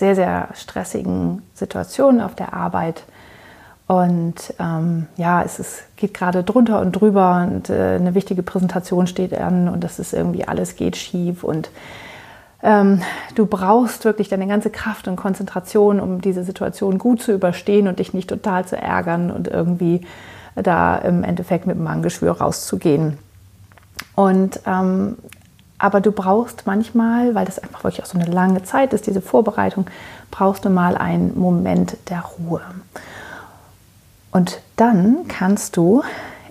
sehr, sehr stressigen Situation auf der Arbeit und ähm, ja, es ist, geht gerade drunter und drüber und äh, eine wichtige Präsentation steht an und das ist irgendwie alles geht schief und ähm, du brauchst wirklich deine ganze Kraft und Konzentration, um diese Situation gut zu überstehen und dich nicht total zu ärgern und irgendwie da im Endeffekt mit einem Magengeschwür rauszugehen. Und ähm, aber du brauchst manchmal, weil das einfach wirklich auch so eine lange Zeit ist, diese Vorbereitung, brauchst du mal einen Moment der Ruhe. Und dann kannst du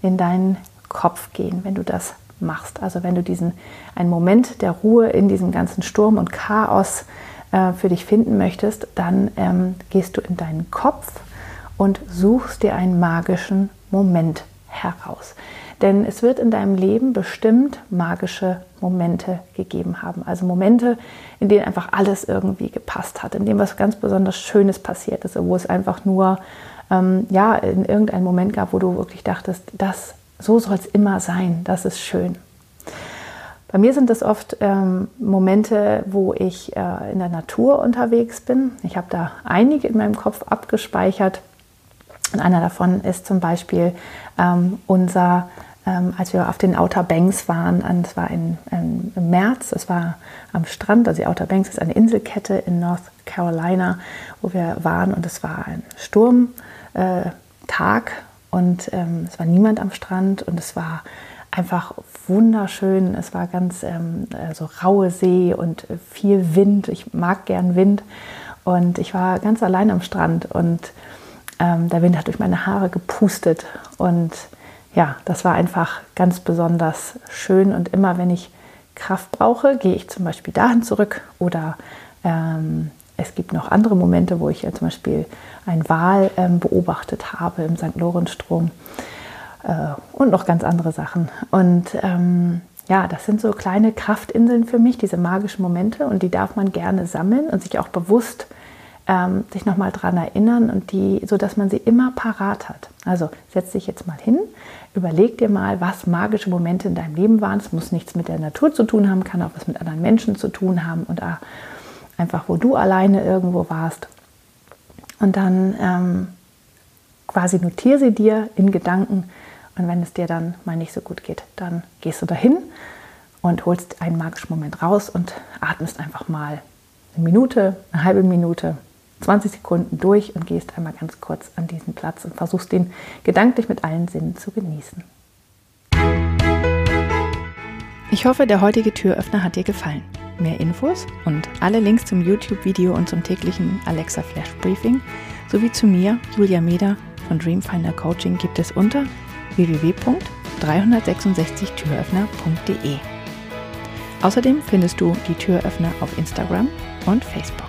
in deinen Kopf gehen, wenn du das machst. Also wenn du diesen einen Moment der Ruhe in diesem ganzen Sturm und Chaos äh, für dich finden möchtest, dann ähm, gehst du in deinen Kopf und suchst dir einen magischen Moment heraus. Denn es wird in deinem Leben bestimmt magische Momente gegeben haben. Also Momente, in denen einfach alles irgendwie gepasst hat, in denen was ganz besonders Schönes passiert ist, wo es einfach nur ähm, ja, in irgendeinem Moment gab, wo du wirklich dachtest, das, so soll es immer sein, das ist schön. Bei mir sind das oft ähm, Momente, wo ich äh, in der Natur unterwegs bin. Ich habe da einige in meinem Kopf abgespeichert. Und einer davon ist zum Beispiel ähm, unser, ähm, als wir auf den Outer Banks waren, das war in, in, im März, das war am Strand, also die Outer Banks ist eine Inselkette in North Carolina, wo wir waren und es war ein Sturm äh, und ähm, es war niemand am Strand und es war einfach wunderschön. Es war ganz ähm, also raue See und viel Wind. Ich mag gern Wind und ich war ganz allein am Strand und ähm, der Wind hat durch meine Haare gepustet und ja, das war einfach ganz besonders schön und immer wenn ich Kraft brauche, gehe ich zum Beispiel dahin zurück oder ähm, es gibt noch andere Momente, wo ich ja zum Beispiel einen Wal ähm, beobachtet habe im St. Lorenzstrom äh, und noch ganz andere Sachen. Und ähm, ja, das sind so kleine Kraftinseln für mich, diese magischen Momente und die darf man gerne sammeln und sich auch bewusst ähm, sich nochmal daran erinnern und die, so dass man sie immer parat hat. Also setz dich jetzt mal hin, überleg dir mal, was magische Momente in deinem Leben waren. Es muss nichts mit der Natur zu tun haben, kann auch was mit anderen Menschen zu tun haben und einfach wo du alleine irgendwo warst. Und dann ähm, quasi notiere sie dir in Gedanken. Und wenn es dir dann mal nicht so gut geht, dann gehst du dahin und holst einen magischen Moment raus und atmest einfach mal eine Minute, eine halbe Minute, 20 Sekunden durch und gehst einmal ganz kurz an diesen Platz und versuchst den gedanklich mit allen Sinnen zu genießen. Ich hoffe, der heutige Türöffner hat dir gefallen. Mehr Infos und alle Links zum YouTube-Video und zum täglichen Alexa Flash Briefing sowie zu mir, Julia Meder von Dreamfinder Coaching gibt es unter www.366türöffner.de. Außerdem findest du die Türöffner auf Instagram und Facebook.